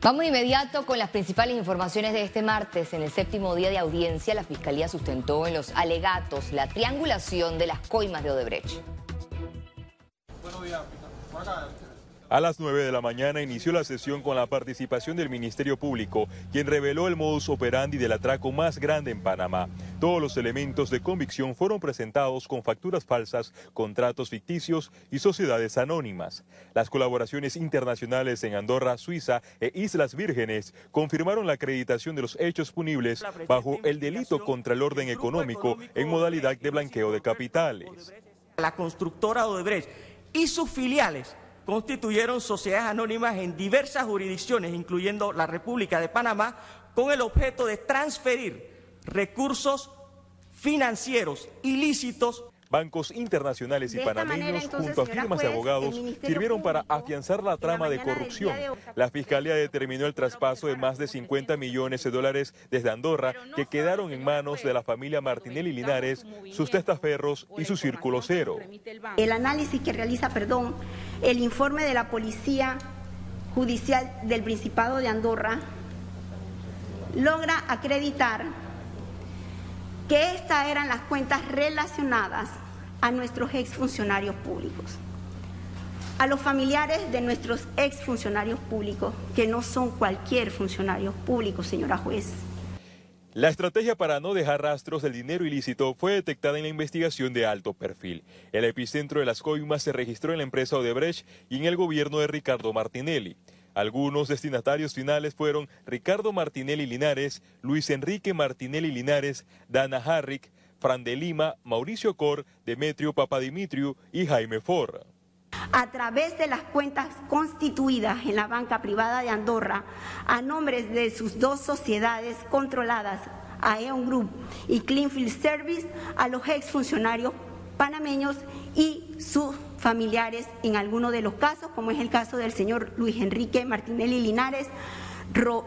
Vamos de inmediato con las principales informaciones de este martes. En el séptimo día de audiencia, la Fiscalía sustentó en los alegatos la triangulación de las coimas de Odebrecht. Buenos días. A las 9 de la mañana inició la sesión con la participación del Ministerio Público, quien reveló el modus operandi del atraco más grande en Panamá. Todos los elementos de convicción fueron presentados con facturas falsas, contratos ficticios y sociedades anónimas. Las colaboraciones internacionales en Andorra, Suiza e Islas Vírgenes confirmaron la acreditación de los hechos punibles bajo el delito contra el orden económico en modalidad de blanqueo de capitales. La constructora Odebrecht y sus filiales constituyeron sociedades anónimas en diversas jurisdicciones, incluyendo la República de Panamá, con el objeto de transferir recursos financieros ilícitos Bancos internacionales y panameños, junto a firmas de abogados, sirvieron para afianzar la trama de corrupción. La Fiscalía determinó el traspaso de más de 50 millones de dólares desde Andorra que quedaron en manos de la familia Martinelli Linares, sus testaferros y su círculo cero. El análisis que realiza, perdón, el informe de la Policía Judicial del Principado de Andorra logra acreditar que estas eran las cuentas relacionadas a nuestros exfuncionarios públicos, a los familiares de nuestros exfuncionarios públicos, que no son cualquier funcionario público, señora juez. La estrategia para no dejar rastros del dinero ilícito fue detectada en la investigación de alto perfil. El epicentro de las coimas se registró en la empresa Odebrecht y en el gobierno de Ricardo Martinelli. Algunos destinatarios finales fueron Ricardo Martinelli Linares, Luis Enrique Martinelli Linares, Dana Harrick, Fran de Lima, Mauricio Cor, Demetrio Papadimitriu y Jaime Forra. A través de las cuentas constituidas en la banca privada de Andorra, a nombres de sus dos sociedades controladas, Aeon Group y Cleanfield Service, a los exfuncionarios panameños y sus familiares en alguno de los casos, como es el caso del señor Luis Enrique Martinelli Linares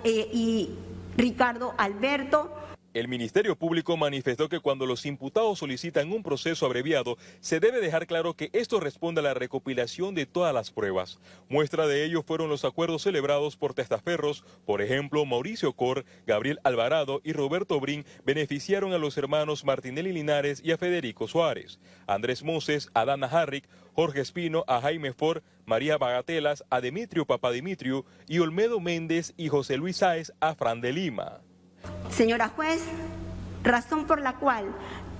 eh, y Ricardo Alberto. El Ministerio Público manifestó que cuando los imputados solicitan un proceso abreviado, se debe dejar claro que esto responde a la recopilación de todas las pruebas. Muestra de ello fueron los acuerdos celebrados por testaferros, por ejemplo, Mauricio Cor, Gabriel Alvarado y Roberto Brin beneficiaron a los hermanos Martinelli Linares y a Federico Suárez. Andrés Moses, a Dana Harrick, Jorge Espino, a Jaime Ford, María Bagatelas, a Demetrio Papadimitriu y Olmedo Méndez y José Luis Sáez a Fran de Lima. Señora juez, razón por la cual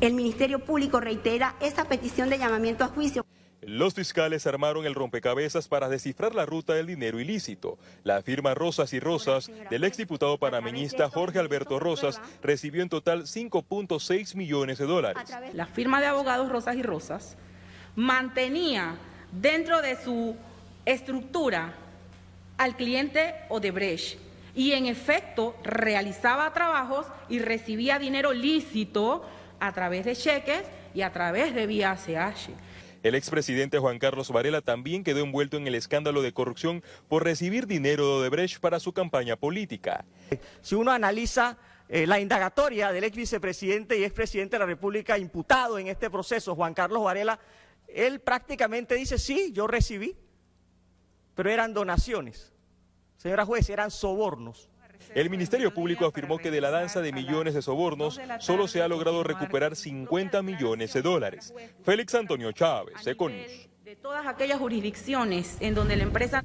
el Ministerio Público reitera esa petición de llamamiento a juicio. Los fiscales armaron el rompecabezas para descifrar la ruta del dinero ilícito. La firma Rosas y Rosas del exdiputado panameñista Jorge Alberto Rosas recibió en total 5.6 millones de dólares. La firma de abogados Rosas y Rosas mantenía dentro de su estructura al cliente Odebrecht y en efecto realizaba trabajos y recibía dinero lícito a través de cheques y a través de vía ACH. El expresidente Juan Carlos Varela también quedó envuelto en el escándalo de corrupción por recibir dinero de Odebrecht para su campaña política. Si uno analiza eh, la indagatoria del ex vicepresidente y expresidente de la República imputado en este proceso, Juan Carlos Varela, él prácticamente dice, sí, yo recibí, pero eran donaciones. Señora juez, eran sobornos. El Ministerio Público afirmó que de la danza de millones de sobornos solo se ha logrado recuperar 50 millones de dólares. Félix Antonio Chávez, Econius. De todas aquellas jurisdicciones en donde la empresa...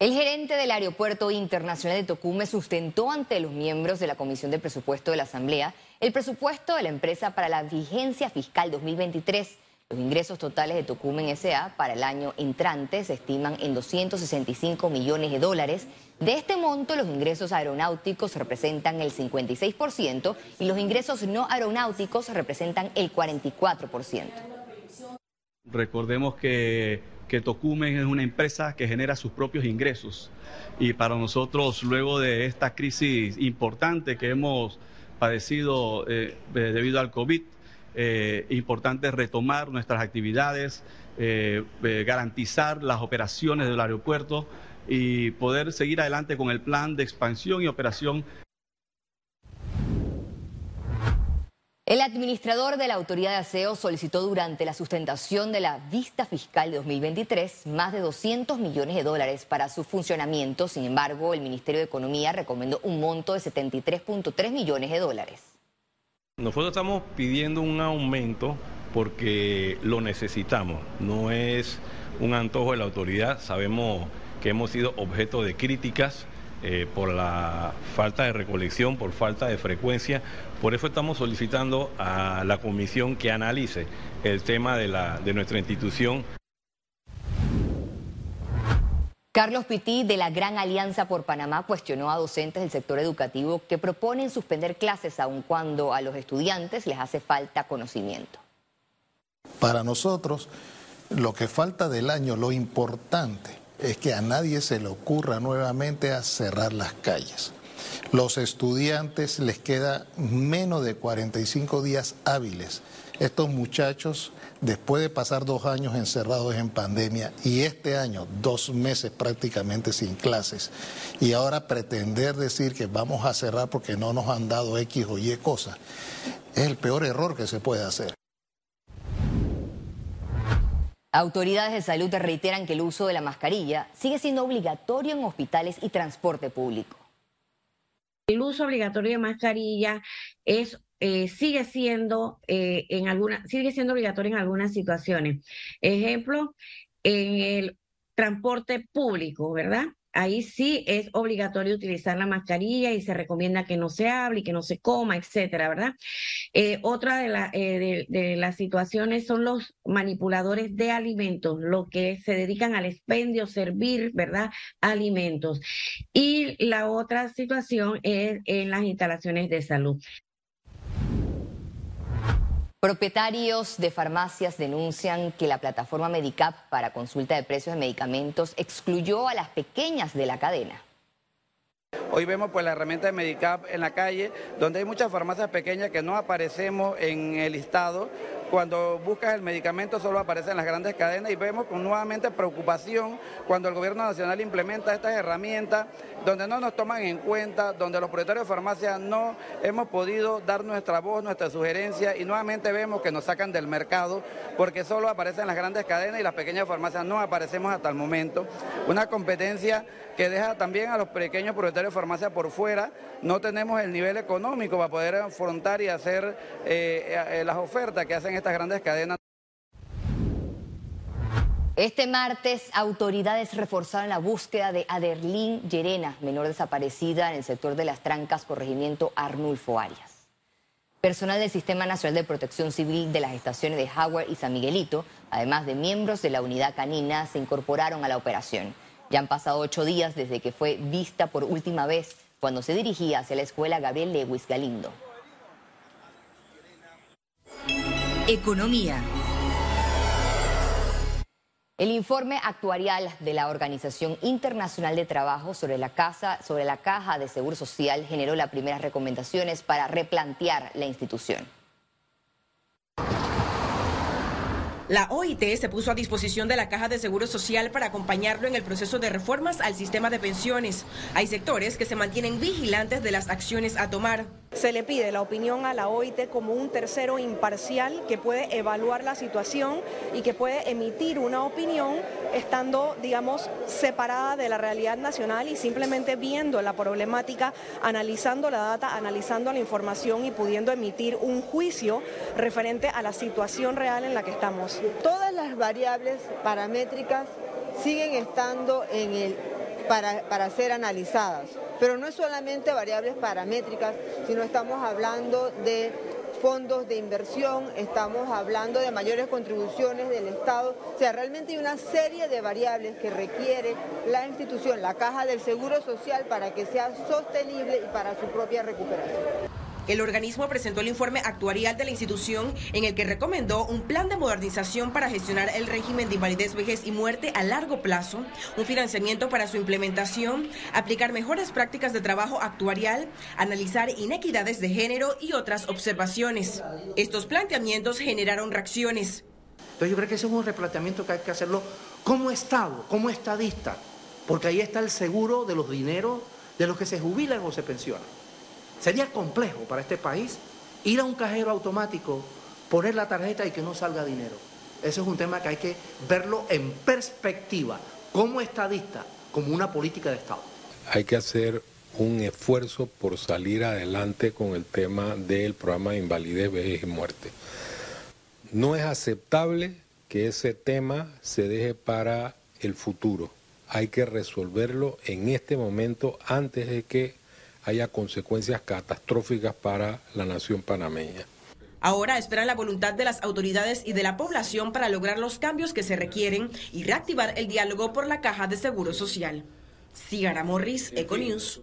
El gerente del Aeropuerto Internacional de Tocume sustentó ante los miembros de la Comisión de Presupuesto de la Asamblea el presupuesto de la empresa para la vigencia fiscal 2023 los ingresos totales de Tocumen S.A. para el año entrante se estiman en 265 millones de dólares. De este monto, los ingresos aeronáuticos representan el 56% y los ingresos no aeronáuticos representan el 44%. Recordemos que, que Tocumen es una empresa que genera sus propios ingresos y para nosotros, luego de esta crisis importante que hemos padecido eh, debido al COVID, eh, importante retomar nuestras actividades, eh, eh, garantizar las operaciones del aeropuerto y poder seguir adelante con el plan de expansión y operación El administrador de la Autoridad de Aseo solicitó durante la sustentación de la vista fiscal 2023 más de 200 millones de dólares para su funcionamiento. Sin embargo, el Ministerio de Economía recomendó un monto de 73.3 millones de dólares. Nosotros estamos pidiendo un aumento porque lo necesitamos. No es un antojo de la autoridad. Sabemos que hemos sido objeto de críticas eh, por la falta de recolección, por falta de frecuencia. Por eso estamos solicitando a la comisión que analice el tema de, la, de nuestra institución. Carlos Pití de la Gran Alianza por Panamá cuestionó a docentes del sector educativo que proponen suspender clases aun cuando a los estudiantes les hace falta conocimiento. Para nosotros, lo que falta del año, lo importante es que a nadie se le ocurra nuevamente a cerrar las calles. Los estudiantes les queda menos de 45 días hábiles. Estos muchachos, después de pasar dos años encerrados en pandemia y este año dos meses prácticamente sin clases, y ahora pretender decir que vamos a cerrar porque no nos han dado X o Y cosas, es el peor error que se puede hacer. Autoridades de salud reiteran que el uso de la mascarilla sigue siendo obligatorio en hospitales y transporte público. El uso obligatorio de mascarilla es eh, sigue siendo eh, en sigue siendo obligatorio en algunas situaciones. Ejemplo, en el transporte público, ¿verdad? Ahí sí es obligatorio utilizar la mascarilla y se recomienda que no se hable y que no se coma, etcétera, ¿verdad? Eh, otra de, eh, de, las situaciones son los manipuladores de alimentos, los que se dedican al expendio, servir, ¿verdad? Alimentos. Y la otra situación es en las instalaciones de salud. Propietarios de farmacias denuncian que la plataforma Medicap para consulta de precios de medicamentos excluyó a las pequeñas de la cadena. Hoy vemos pues la herramienta de Medicap en la calle, donde hay muchas farmacias pequeñas que no aparecemos en el listado cuando buscas el medicamento solo aparecen las grandes cadenas y vemos con nuevamente preocupación cuando el gobierno nacional implementa estas herramientas donde no nos toman en cuenta, donde los propietarios de farmacias no hemos podido dar nuestra voz, nuestra sugerencia y nuevamente vemos que nos sacan del mercado porque solo aparecen las grandes cadenas y las pequeñas farmacias no aparecemos hasta el momento. Una competencia que deja también a los pequeños propietarios de farmacias por fuera, no tenemos el nivel económico para poder afrontar y hacer eh, eh, las ofertas que hacen estas grandes cadenas. Este martes, autoridades reforzaron la búsqueda de Aderlín Llerena, menor desaparecida en el sector de las trancas, corregimiento Arnulfo Arias. Personal del Sistema Nacional de Protección Civil de las estaciones de Howard y San Miguelito, además de miembros de la unidad canina, se incorporaron a la operación. Ya han pasado ocho días desde que fue vista por última vez cuando se dirigía hacia la escuela Gabriel Lewis Galindo. Economía. El informe actuarial de la Organización Internacional de Trabajo sobre la, casa, sobre la Caja de Seguro Social generó las primeras recomendaciones para replantear la institución. La OIT se puso a disposición de la Caja de Seguro Social para acompañarlo en el proceso de reformas al sistema de pensiones. Hay sectores que se mantienen vigilantes de las acciones a tomar. Se le pide la opinión a la OIT como un tercero imparcial que puede evaluar la situación y que puede emitir una opinión estando, digamos, separada de la realidad nacional y simplemente viendo la problemática, analizando la data, analizando la información y pudiendo emitir un juicio referente a la situación real en la que estamos. Todas las variables paramétricas siguen estando en el, para, para ser analizadas, pero no es solamente variables paramétricas, sino estamos hablando de fondos de inversión, estamos hablando de mayores contribuciones del Estado, o sea, realmente hay una serie de variables que requiere la institución, la Caja del Seguro Social, para que sea sostenible y para su propia recuperación. El organismo presentó el informe actuarial de la institución en el que recomendó un plan de modernización para gestionar el régimen de invalidez, vejez y muerte a largo plazo, un financiamiento para su implementación, aplicar mejores prácticas de trabajo actuarial, analizar inequidades de género y otras observaciones. Estos planteamientos generaron reacciones. Entonces yo creo que ese es un replanteamiento que hay que hacerlo como Estado, como estadista, porque ahí está el seguro de los dineros de los que se jubilan o se pensionan. Sería complejo para este país Ir a un cajero automático, poner la tarjeta y que no salga dinero. Ese es un tema que hay que verlo en perspectiva, como estadista, como una política de Estado. Hay que hacer un esfuerzo por salir adelante con el tema del programa de invalidez, vejez y muerte. No es aceptable que ese tema se deje para el futuro. Hay que resolverlo en este momento antes de que haya consecuencias catastróficas para la nación panameña. Ahora esperan la voluntad de las autoridades y de la población para lograr los cambios que se requieren y reactivar el diálogo por la caja de seguro social. Sigara Morris, Econews.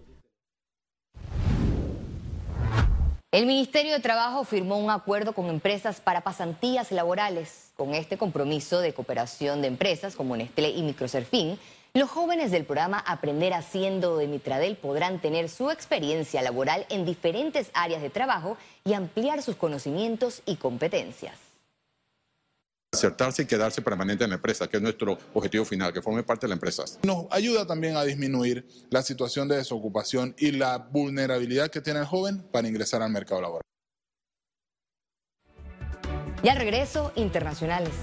El Ministerio de Trabajo firmó un acuerdo con empresas para pasantías laborales. Con este compromiso de cooperación de empresas como Nestlé y Microserfín, los jóvenes del programa Aprender Haciendo de Mitradel podrán tener su experiencia laboral en diferentes áreas de trabajo y ampliar sus conocimientos y competencias acertarse y quedarse permanente en la empresa, que es nuestro objetivo final, que forme parte de la empresa. Nos ayuda también a disminuir la situación de desocupación y la vulnerabilidad que tiene el joven para ingresar al mercado laboral. Y al regreso, internacionales.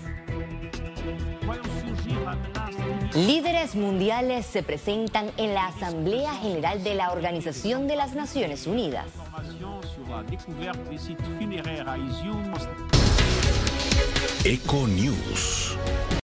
Líderes mundiales se presentan en la Asamblea General de la Organización de las Naciones Unidas. Eco News.